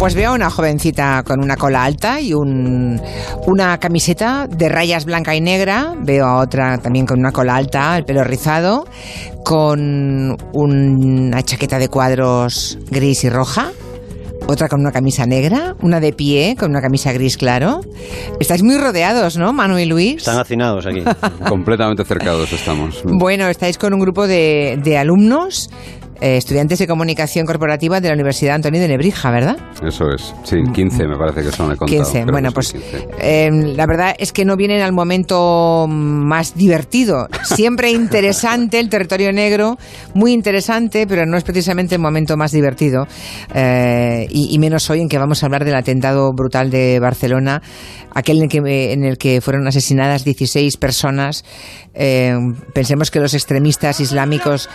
Pues veo a una jovencita con una cola alta y un, una camiseta de rayas blanca y negra. Veo a otra también con una cola alta, el pelo rizado, con una chaqueta de cuadros gris y roja otra con una camisa negra, una de pie con una camisa gris claro. Estáis muy rodeados, ¿no, Manu y Luis? Están hacinados aquí. Completamente cercados estamos. Bueno, estáis con un grupo de, de alumnos eh, estudiantes de comunicación corporativa de la Universidad Antonio de Nebrija, ¿verdad? Eso es, sí, 15 me parece que son, he contado. 15, bueno, pues eh, la verdad es que no vienen al momento más divertido. Siempre interesante el territorio negro, muy interesante, pero no es precisamente el momento más divertido. Eh, y, menos hoy en que vamos a hablar del atentado brutal de Barcelona, aquel en el que, en el que fueron asesinadas 16 personas. pensemos que los extremistas islámicos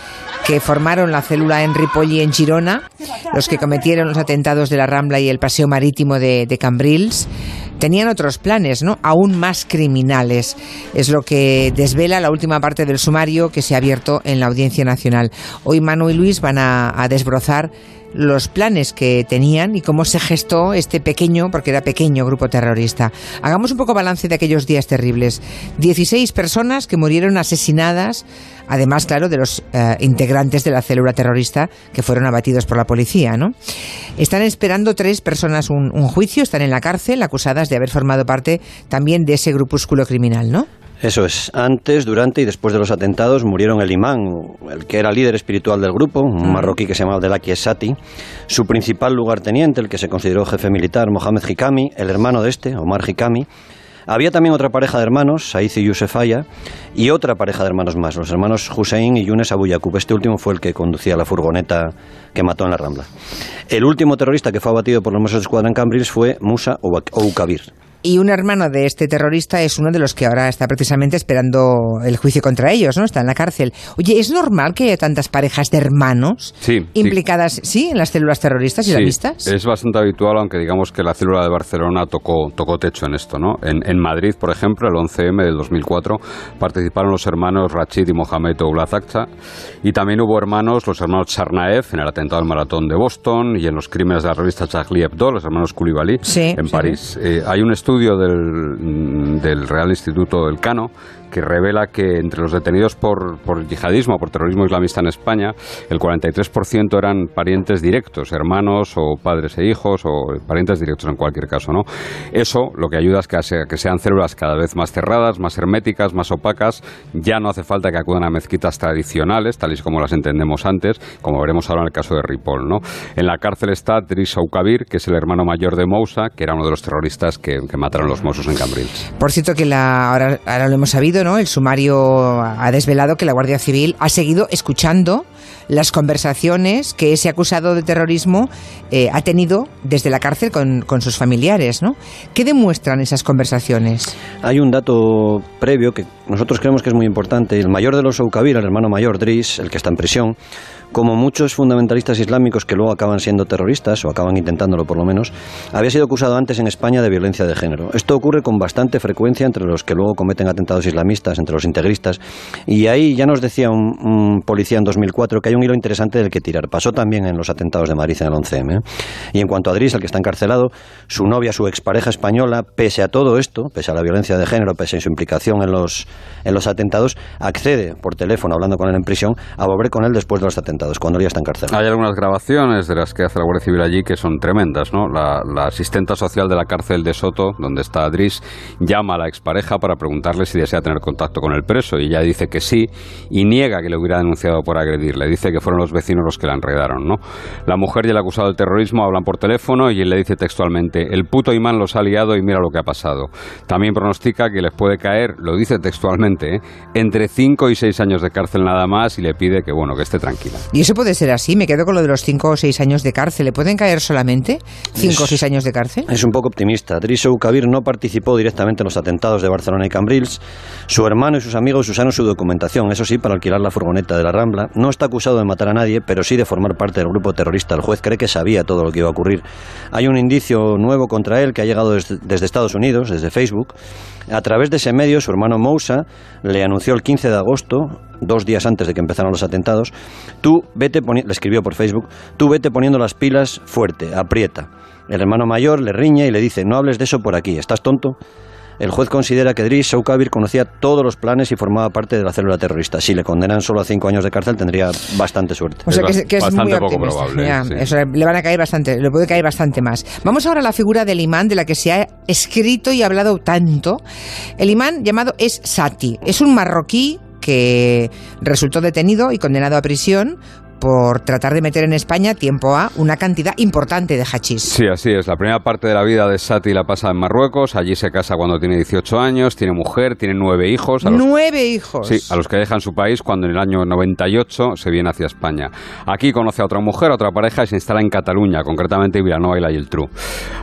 que formaron la en Ripoll en Girona, los que cometieron los atentados de la Rambla y el paseo marítimo de, Cambrils, tenían otros planes, ¿no? Aún más criminales. Es lo que desvela la última parte del sumario que se ha abierto en la Audiencia Nacional. Hoy Manu y Luis van a desbrozar los planes que tenían y cómo se gestó este pequeño, porque era pequeño, grupo terrorista. Hagamos un poco balance de aquellos días terribles. 16 personas que murieron asesinadas, además, claro, de los eh, integrantes de la célula terrorista que fueron abatidos por la policía, ¿no? Están esperando tres personas un, un juicio, están en la cárcel acusadas de haber formado parte también de ese grupúsculo criminal, ¿no? Eso es. Antes, durante y después de los atentados murieron el imán, el que era líder espiritual del grupo, un marroquí que se llamaba Abdelaki Esati, su principal lugarteniente, el que se consideró jefe militar, Mohamed Hikami, el hermano de este, Omar Hikami. Había también otra pareja de hermanos, Saiz y Yusef Aya, y otra pareja de hermanos más, los hermanos Hussein y Yunes Abu Yaqub. Este último fue el que conducía la furgoneta que mató en la Rambla. El último terrorista que fue abatido por los Mossos de Escuadra en Cambrils fue Musa Oukabir. Y un hermano de este terrorista es uno de los que ahora está precisamente esperando el juicio contra ellos, ¿no? Está en la cárcel. Oye, ¿es normal que haya tantas parejas de hermanos implicadas, sí. en las células terroristas y sí, Es bastante habitual, aunque digamos que la célula de Barcelona tocó, tocó techo en esto, ¿no? En, Madrid, por ejemplo, el 11M del 2004, participaron los hermanos Rachid y Mohamed Oulazakcha y también hubo hermanos, los hermanos Charnaev en el atentado al maratón de Boston y en los crímenes de la revista Charlie Hebdo, los hermanos Koulibaly en París. Eh, hay un estudio estudio del, del Real Instituto del Cano revela que entre los detenidos por, por yihadismo, por terrorismo islamista en España, el 43% eran parientes directos, hermanos o padres e hijos o parientes directos en cualquier caso. ¿no? Eso lo que ayuda es que, que sean células cada vez más cerradas, más herméticas, más opacas. Ya no hace falta que acudan a mezquitas tradicionales, tal y como las entendemos antes, como veremos ahora en el caso de Ripoll. ¿no? En la cárcel está Driss Aukabir, que es el hermano mayor de Moussa, que era uno de los terroristas que, mataron los Mossos en Cambrils. Por cierto, que la, ahora, ahora lo hemos sabido, el sumario ha desvelado que la Guardia Civil ha seguido escuchando las conversaciones que ese acusado de terrorismo eh, ha tenido desde la cárcel con, sus familiares, ¿no? ¿Qué demuestran esas conversaciones? Hay un dato previo que nosotros creemos que es muy importante. El mayor de los Oukabir, el hermano mayor, Driss, el que está en prisión, como muchos fundamentalistas islámicos que luego acaban siendo terroristas, o acaban intentándolo por lo menos, había sido acusado antes en España de violencia de género. Esto ocurre con bastante frecuencia entre los que luego cometen atentados islamistas, entre los integristas, y ahí ya nos decía un, policía en 2004 que hay un hilo interesante del que tirar. Pasó también en los atentados de Madrid en el 11M. ¿eh? Y en cuanto a Adris, el que está encarcelado, su novia, su expareja española, pese a todo esto, pese a la violencia de género, pese a su implicación en los, en los atentados, accede por teléfono, hablando con él en prisión, a volver con él después de los atentados cuando ya está encarcelado. Hay algunas grabaciones de las que hace la Guardia Civil allí que son tremendas, ¿no? La, asistenta social de la cárcel de Soto, donde está Adris, llama a la expareja para preguntarle si desea tener contacto con el preso y ella dice que sí y niega que le hubiera denunciado por agredirle. Dice que fueron los vecinos los que la enredaron, ¿no? La mujer y el acusado del terrorismo hablan por teléfono y él le dice textualmente, el puto imán los ha liado y mira lo que ha pasado. También pronostica que les puede caer, lo dice textualmente, ¿eh? entre 5 y 6 años de cárcel nada más y le pide que, bueno, que esté tranquila. Y eso puede ser así. Me quedo con lo de los 5 o 6 años de cárcel. ¿Le pueden caer solamente 5 o 6 años de cárcel? Es un poco optimista. Driso Kabir no participó directamente en los atentados de Barcelona y Cambrils. Su hermano y sus amigos usaron su documentación, eso sí, para alquilar la furgoneta de la Rambla. No está acusado de matar a nadie, pero sí de formar parte del grupo terrorista. El juez cree que sabía todo lo que iba a ocurrir. Hay un indicio nuevo contra él que ha llegado desde, desde Estados Unidos, desde Facebook. A través de ese medio, su hermano Moussa le anunció el 15 de agosto dos días antes de que empezaran los atentados, tú tú vete le escribió por Facebook, tú vete poniendo las pilas fuerte, aprieta. El hermano mayor le riñe y le dice, no hables de eso por aquí, ¿estás tonto? El juez considera que Driss Soukabir conocía todos los planes y formaba parte de la célula terrorista. Si le condenan solo a cinco años de cárcel, tendría bastante suerte. O sea, que es, muy poco probable. le van a caer bastante, le puede caer bastante más. Vamos ahora a la figura del imán de la que se ha escrito y hablado tanto. El imán llamado es Sati. Es un marroquí que resultó detenido y condenado a prisión por tratar de meter en España tiempo a una cantidad importante de hachís. Sí, así es. La primera parte de la vida de Sati la pasa en Marruecos. Allí se casa cuando tiene 18 años, tiene mujer, tiene nueve hijos. ¡Nueve hijos! Sí, a los que dejan su país cuando en el año 98 se viene hacia España. Aquí conoce a otra mujer, a otra pareja y se instala en Cataluña, concretamente en Vilanova y la Geltrú.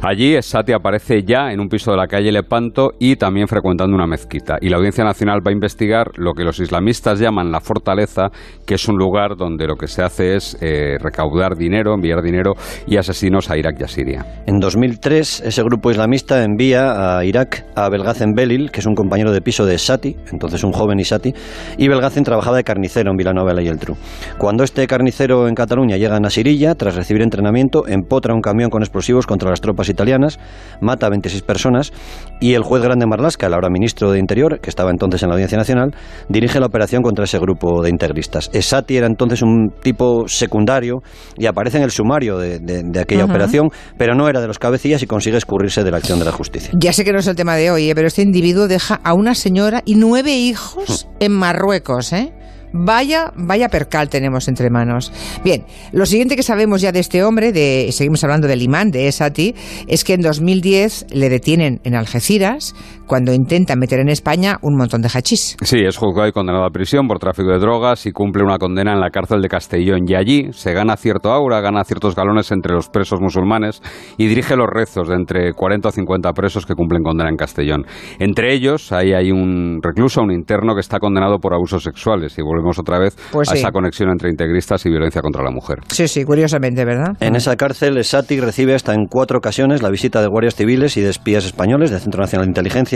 Allí Sati aparece ya en un piso de la calle Lepanto y también frecuentando una mezquita. Y la Audiencia Nacional va a investigar lo que los islamistas llaman la fortaleza, que es un lugar donde lo que se hace es eh, recaudar dinero, enviar dinero y asesinos a Irak y a Siria. En 2003, ese grupo islamista envía a Irak a Belgacen Belil, que es un compañero de piso de Sati, entonces un joven Isati, y Belgacen trabajaba de carnicero en Vilanova y el Tru. Cuando este carnicero en Cataluña llega a Nasirilla, tras recibir entrenamiento, empotra un camión con explosivos contra las tropas italianas, mata a 26 personas y el juez grande Marlasca, el ahora ministro de Interior, que estaba entonces en la Audiencia Nacional, dirige la operación contra ese grupo de integristas. Sati era entonces un tipo secundario y aparece en el sumario de, aquella operación, pero no era de los cabecillas y consigue escurrirse de la acción de la justicia. Ya sé que no es el tema de hoy, ¿eh? pero este individuo deja a una señora y nueve hijos en Marruecos, ¿eh? Vaya, vaya percal tenemos entre manos. Bien, lo siguiente que sabemos ya de este hombre, de, seguimos hablando del imán, de Esati, es que en 2010 le detienen en Algeciras cuando intenta meter en España un montón de hachís. Sí, es juzgado y condenado a prisión por tráfico de drogas y cumple una condena en la cárcel de Castellón. Y allí se gana cierto aura, gana ciertos galones entre los presos musulmanes y dirige los rezos de entre 40 o 50 presos que cumplen condena en Castellón. Entre ellos, ahí hay un recluso, un interno que está condenado por abusos sexuales. Y volvemos otra vez pues a esa conexión entre integristas y violencia contra la mujer. Sí, sí, curiosamente, ¿verdad? En esa cárcel, Sati recibe hasta en cuatro ocasiones la visita de guardias civiles y de espías españoles del Centro Nacional de Inteligencia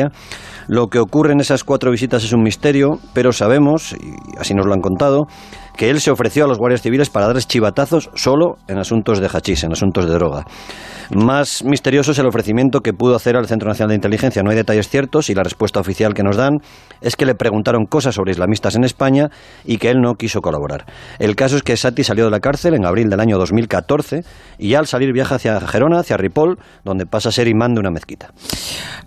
lo que ocurre en esas cuatro visitas es un misterio, pero sabemos, y así nos lo han contado, que él se ofreció a los guardias civiles para darles chivatazos solo en asuntos de hachís, en asuntos de droga. Más misterioso es el ofrecimiento que pudo hacer al Centro Nacional de Inteligencia. No hay detalles ciertos y la respuesta oficial que nos dan es que le preguntaron cosas sobre islamistas en España y que él no quiso colaborar. El caso es que Sati salió de la cárcel en abril del año 2014 y al salir viaja hacia Gerona, hacia Ripoll, donde pasa a ser imán de una mezquita.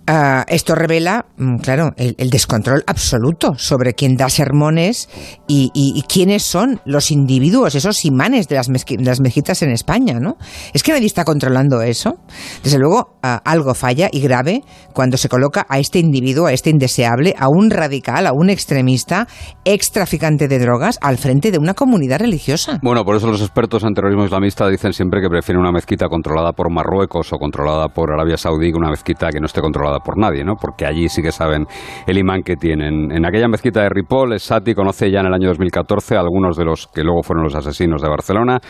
Ah, esto revela, mm, claro, el, descontrol absoluto sobre quién da sermones y, quiénes son los individuos, esos imanes de las, las mezquitas en España, ¿no? Es que nadie está controlando eso. Desde luego, ah, algo falla y grave cuando se coloca a este individuo, a este indeseable, a un radical, a un extremista, ex traficante de drogas, al frente de una comunidad religiosa. Bueno, por eso los expertos en terrorismo islamista dicen siempre que prefieren una mezquita controlada por Marruecos o controlada por Arabia Saudí que una mezquita que no esté controlada por nadie, ¿no? Porque allí sí que saben el imán que tienen. En aquella mezquita de Ripoll, Sati conoce ya en el año 2014 a algunos de los que luego fueron los asesinos de Barcelona,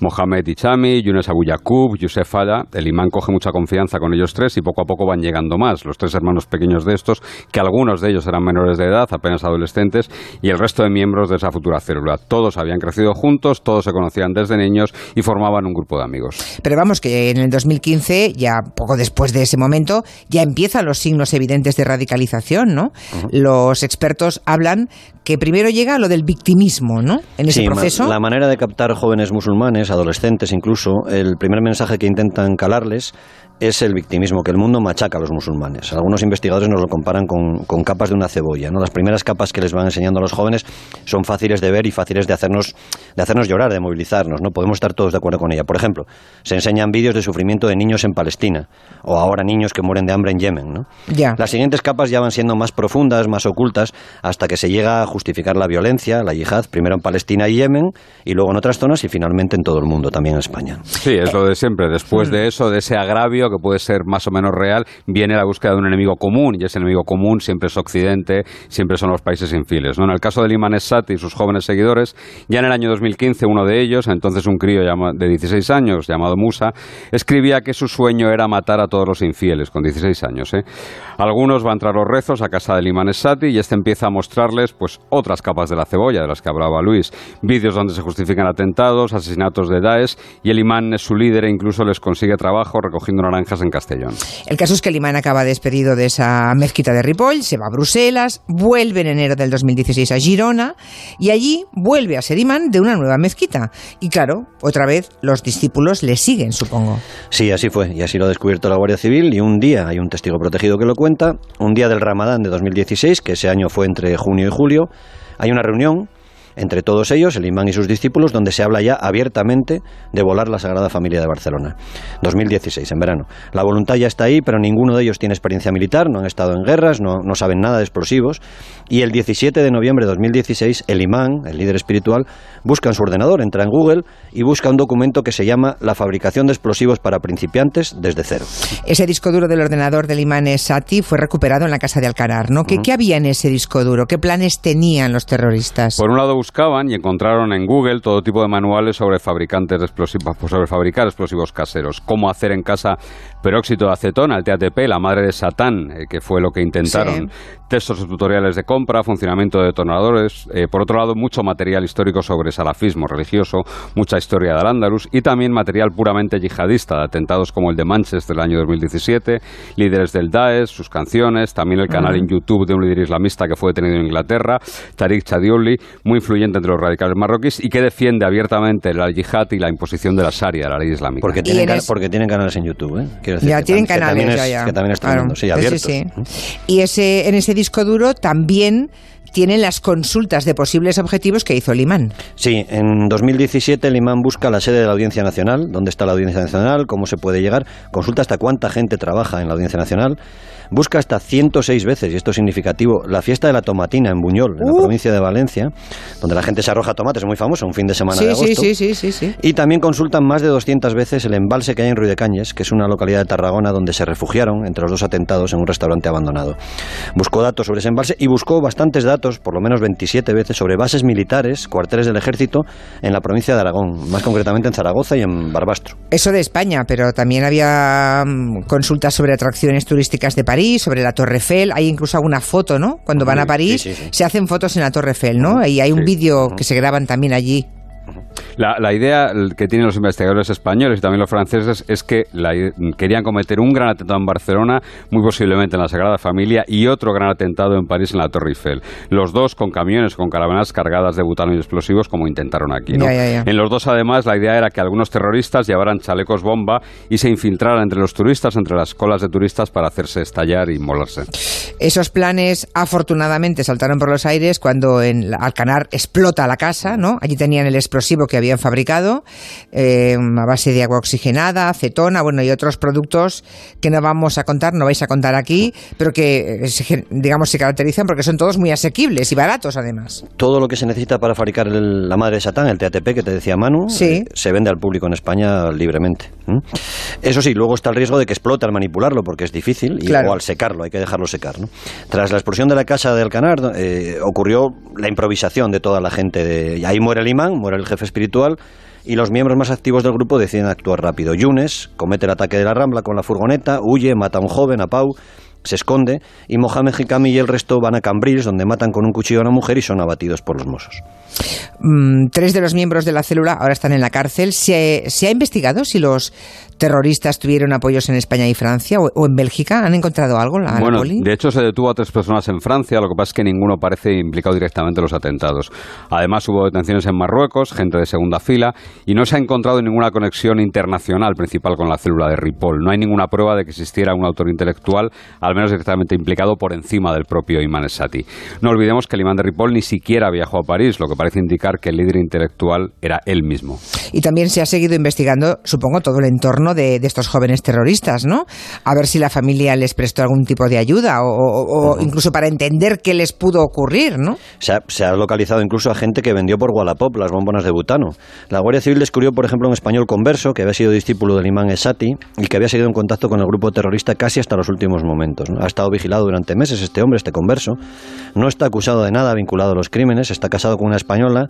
Mohamed Ichami, Younes Abu Yaqub, Youssef Falla, el imán coge mucha confianza con ellos tres y poco a poco van llegando más, los tres hermanos pequeños de estos, que algunos de ellos eran menores de edad, apenas adolescentes, y el resto de miembros de esa futura célula. Todos habían crecido juntos, todos se conocían desde niños y formaban un grupo de amigos. Pero vamos, que en el 2015, ya poco después de ese momento, ya empiezan los signos evidentes de radicalización, ¿no? Los expertos hablan que primero llega lo del victimismo, ¿no? En ese proceso. La manera de captar jóvenes musulmanes, adolescentes incluso, el primer mensaje que intentan calarles es el victimismo, que el mundo machaca a los musulmanes. Algunos investigadores nos lo comparan con, con, capas de una cebolla. ¿no? Las primeras capas que les van enseñando a los jóvenes son fáciles de ver y fáciles de hacernos, de hacernos llorar, de movilizarnos. ¿no? Podemos estar todos de acuerdo con ella. Por ejemplo, se enseñan vídeos de sufrimiento de niños en Palestina o ahora niños que mueren de hambre en Yemen. ¿no? Las siguientes capas ya van siendo más profundas, más ocultas, hasta que se llega a justificar la violencia, la yihad, primero en Palestina y Yemen, y luego en otras zonas y finalmente en todo el mundo, también en España. Sí, es lo de siempre. Después de eso, de ese agravio que puede ser más o menos real, viene la búsqueda de un enemigo común, y ese enemigo común siempre es Occidente, siempre son los países infieles. ¿no? En el caso de Liman Sati y sus jóvenes seguidores, ya en el año 2015 uno de ellos, entonces un crío de 16 años llamado Musa, escribía que su sueño era matar a todos los infieles, con 16 años. ¿eh? Algunos van tras los rezos a casa de Liman Sati y este empieza a mostrarles pues, otras capas de la cebolla de las que hablaba Luis, vídeos donde se justifican atentados, asesinatos de Daesh y el imán es su líder e incluso les consigue trabajo recogiendo naranjas en Castellón. El caso es que el imán acaba despedido de esa mezquita de Ripoll, se va a Bruselas, vuelve en enero del 2016 a Girona y allí vuelve a ser imán de una nueva mezquita. Y claro, otra vez los discípulos le siguen, supongo. Sí, así fue, y así lo ha descubierto la Guardia Civil y un día, hay un testigo protegido que lo cuenta, un día del Ramadán de 2016, que ese año fue entre junio y julio, hay una reunión entre todos ellos, el imán y sus discípulos, donde se habla ya abiertamente de volar la Sagrada Familia de Barcelona. 2016, en verano. La voluntad ya está ahí, pero ninguno de ellos tiene experiencia militar, no han estado en guerras, no, no saben nada de explosivos. Y el 17 de noviembre de 2016, el imán, el líder espiritual, busca en su ordenador, entra en Google y busca un documento que se llama La fabricación de explosivos para principiantes desde cero. Ese disco duro del ordenador del imán Sati fue recuperado en la casa de Alcanar, ¿no? ¿Qué, ¿Qué había en ese disco duro? ¿Qué planes tenían los terroristas? Por un lado buscaban y encontraron en Google todo tipo de manuales sobre fabricantes de explosivos, sobre fabricar explosivos caseros, cómo hacer en casa peróxido de acetona, el TATP, la madre de Satán, eh, que fue lo que intentaron, textos tutoriales de compra, funcionamiento de detonadores, eh, por otro lado mucho material histórico sobre salafismo religioso, mucha historia de Al-Ándalus y también material puramente yihadista, de atentados como el de Manchester del año 2017, líderes del Daesh, sus canciones, también el canal en YouTube de un líder islamista que fue detenido en Inglaterra, Tariq Chadioli, muy influyente entre los radicales marroquíes y que defiende abiertamente la yihad y la imposición de la Sharia, la ley islámica. Porque tienen, porque tienen canales en YouTube, ¿eh? ya tienen canales, ya, ya. Que también están sí, abiertos. Sí, sí. Y ese, en ese disco duro también tienen las consultas de posibles objetivos que hizo el imán. Sí, en 2017 el imán busca la sede de la Audiencia Nacional, dónde está la Audiencia Nacional, cómo se puede llegar, consulta hasta cuánta gente trabaja en la Audiencia Nacional busca hasta 106 veces, y esto es significativo, la fiesta de la tomatina en Buñol, en la uh. provincia de Valencia, donde la gente se arroja tomates, es muy famoso, un fin de semana de agosto. Sí, sí, sí, sí, Y también consultan más de 200 veces el embalse que hay en Ruidecañes, que es una localidad de Tarragona donde se refugiaron entre los dos atentados en un restaurante abandonado. Buscó datos sobre ese embalse y buscó bastantes datos, por lo menos 27 veces, sobre bases militares, cuarteles del ejército en la provincia de Aragón, más concretamente en Zaragoza y en Barbastro. Eso de España, pero también había mm, consultas sobre atracciones turísticas de París sobre la Torre Eiffel. Hay incluso alguna foto, ¿no? Cuando van a París se hacen fotos en la Torre Eiffel, ¿no? Y hay un vídeo que se graban también allí. La, idea que tienen los investigadores españoles y también los franceses es que querían cometer un gran atentado en Barcelona, muy posiblemente en la Sagrada Familia, y otro gran atentado en París en la Torre Eiffel. Los dos con camiones, con caravanas cargadas de butano y explosivos, como intentaron aquí. En los dos, además, la idea era que algunos terroristas llevaran chalecos bomba y se infiltraran entre los turistas, entre las colas de turistas, para hacerse estallar y molarse. Esos planes, afortunadamente, saltaron por los aires cuando en Alcanar explota la casa, ¿no? Allí tenían el explosivo que habían fabricado eh, a base de agua oxigenada, acetona, bueno, y otros productos que no vamos a contar, no vais a contar aquí, pero que, eh, digamos, se caracterizan porque son todos muy asequibles y baratos, además. Todo lo que se necesita para fabricar la madre de Satán, el TATP que te decía Manu, eh, se vende al público en España libremente. Eso sí, luego está el riesgo de que explote al manipularlo, porque es difícil, y, o al secarlo, hay que dejarlo secar. Tras la explosión de la casa de Alcanar, ocurrió la improvisación de toda la gente. De, y ahí muere el imán, muere el jefe espiritual, y los miembros más activos del grupo deciden actuar rápido. Yunes comete el ataque de la Rambla con la furgoneta, huye, mata a un joven, a Pau, se esconde y Mohamed Hikami y el resto van a Cambrils donde matan con un cuchillo a una mujer y son abatidos por los Mossos. Mm, tres de los miembros de la célula ahora están en la cárcel. ¿Se, ha investigado si los terroristas tuvieron apoyos en España y Francia o, en Bélgica? ¿Han encontrado algo? La, bueno, de hecho se detuvo a tres personas en Francia, lo que pasa es que ninguno parece implicado directamente en los atentados. Además hubo detenciones en Marruecos, gente de segunda fila, y no se ha encontrado ninguna conexión internacional principal con la célula de Ripoll. No hay ninguna prueba de que existiera un autor intelectual, al menos directamente implicado por encima del propio Imán Esati. No olvidemos que el imán de Ripoll ni siquiera viajó a París, lo que parece indicar que el líder intelectual era él mismo. Y también se ha seguido investigando, supongo, todo el entorno de, estos jóvenes terroristas, ¿no? A ver si la familia les prestó algún tipo de ayuda o, incluso para entender qué les pudo ocurrir, ¿no? Se ha, se ha, localizado incluso a gente que vendió por Wallapop las bombonas de butano. La Guardia Civil descubrió, por ejemplo, un español converso que había sido discípulo del imán Esati y que había seguido en contacto con el grupo terrorista casi hasta los últimos momentos. Ha estado vigilado durante meses este hombre, este converso. No está acusado de nada vinculado a los crímenes, está casado con una española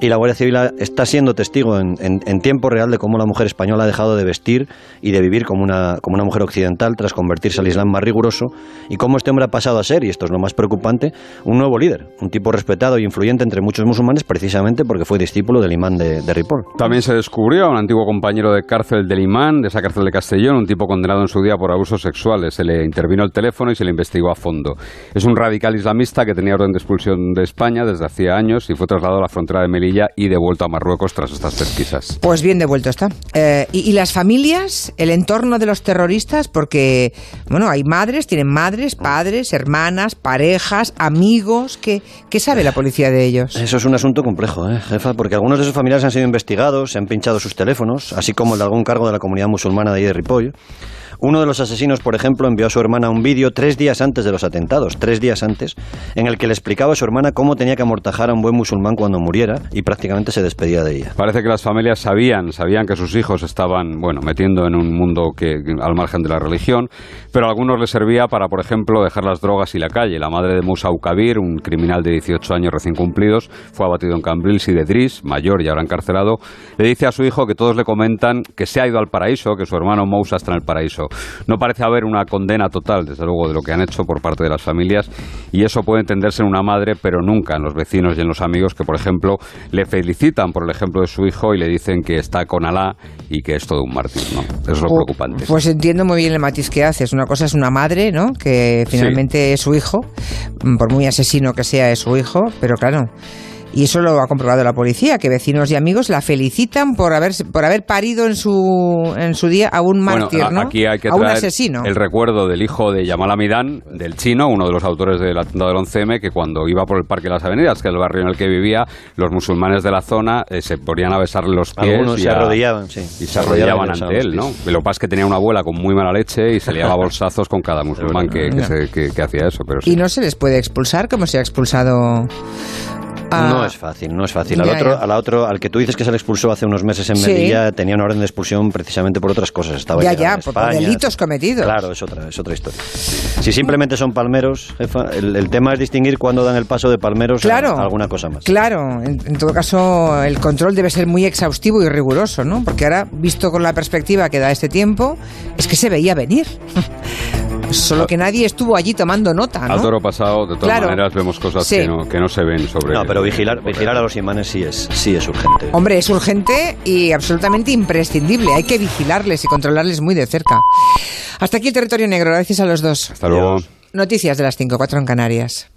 y la Guardia Civil está siendo testigo en, en, tiempo real de cómo la mujer española ha dejado de vestir y de vivir como una, como una mujer occidental tras convertirse al Islam más riguroso y cómo este hombre ha pasado a ser, y esto es lo más preocupante, un nuevo líder, un tipo respetado y influyente entre muchos musulmanes precisamente porque fue discípulo del imán de, de Ripoll. También se descubrió a un antiguo compañero de cárcel del imán, de esa cárcel de Castellón, un tipo condenado en su día por abusos sexuales. Se le intervino el teléfono y se le investigó a fondo. Es un radical islamista que tenía orden de expulsión de España desde hacía años y fue trasladado a la frontera de Melilla y devuelto a Marruecos tras estas pesquisas. Pues bien devuelto está. Eh, ¿y, las familias, el entorno de los terroristas? Porque, bueno, hay madres, tienen madres, padres, hermanas, parejas, amigos. ¿Qué, qué sabe la policía de ellos? Eso es un asunto complejo, ¿eh, jefa, porque algunos de sus familiares han sido investigados, se han pinchado sus teléfonos, así como el de algún cargo de la comunidad musulmana de ahí de Ripoll. Uno de los asesinos, por ejemplo, envió a su hermana un vídeo tres días antes de los atentados, tres días antes, en el que le explicaba a su hermana cómo tenía que amortajar a un buen musulmán cuando muriera y prácticamente se despedía de ella. Parece que las familias sabían, sabían que sus hijos estaban, bueno, metiendo en un mundo que al margen de la religión, pero a algunos les servía para, por ejemplo, dejar las drogas y la calle. La madre de Musa Ukabir, un criminal de 18 años recién cumplidos, fue abatido en Cambrils y de Dris, mayor y ahora encarcelado, le dice a su hijo que todos le comentan que se ha ido al paraíso, que su hermano Moussa está en el paraíso. No parece haber una condena total, desde luego, de lo que han hecho por parte de las familias y eso puede entenderse en una madre, pero nunca en los vecinos y en los amigos que, por ejemplo, le felicitan por el ejemplo de su hijo y le dicen que está con Alá y que es todo un mártir, ¿no? Eso es lo preocupante. Pues entiendo muy bien el matiz que haces. Una cosa es una madre, ¿no? Que finalmente es su hijo, por muy asesino que sea, es su hijo, pero claro y eso lo ha comprobado la policía, que vecinos y amigos la felicitan por haber, por haber parido en su, en su día a un mártir, ¿no? Aquí hay que a un asesino. El recuerdo del hijo de Yamal Amidán, del chino, uno de los autores del atentado del 11M, que cuando iba por el Parque de las Avenidas, que es el barrio en el que vivía, los musulmanes de la zona eh, se ponían a besarle los pies. y se arrodillaban, sí. Y se arrodillaban ante él, ¿no? Lo que pasa es que tenía una abuela con muy mala leche y se liaba bolsazos con cada musulmán que, que, hacía eso. Pero ¿Y no se les puede expulsar como se ha expulsado no es fácil, no es fácil. Al otro, al otro, al que tú dices que se le expulsó hace unos meses en Melilla, tenía una orden de expulsión precisamente por otras cosas. Estaba ya, ya, por, delitos cometidos. Claro, es otra, es otra historia. Si simplemente son palmeros, jefa, el, tema es distinguir cuándo dan el paso de palmeros a, alguna cosa más. Claro, en, en, todo caso, el control debe ser muy exhaustivo y riguroso, ¿no? Porque ahora, visto con la perspectiva que da este tiempo, es que se veía venir. Solo que nadie estuvo allí tomando nota, ¿no? Al toro pasado, de todas maneras, vemos cosas que, no, que no se ven sobre... No, pero vigilar, vigilar a los imanes sí es, sí es urgente. Hombre, es urgente y absolutamente imprescindible. Hay que vigilarles y controlarles muy de cerca. Hasta aquí el territorio negro. Gracias a los dos. Hasta luego. Noticias de las 5, 4 en Canarias.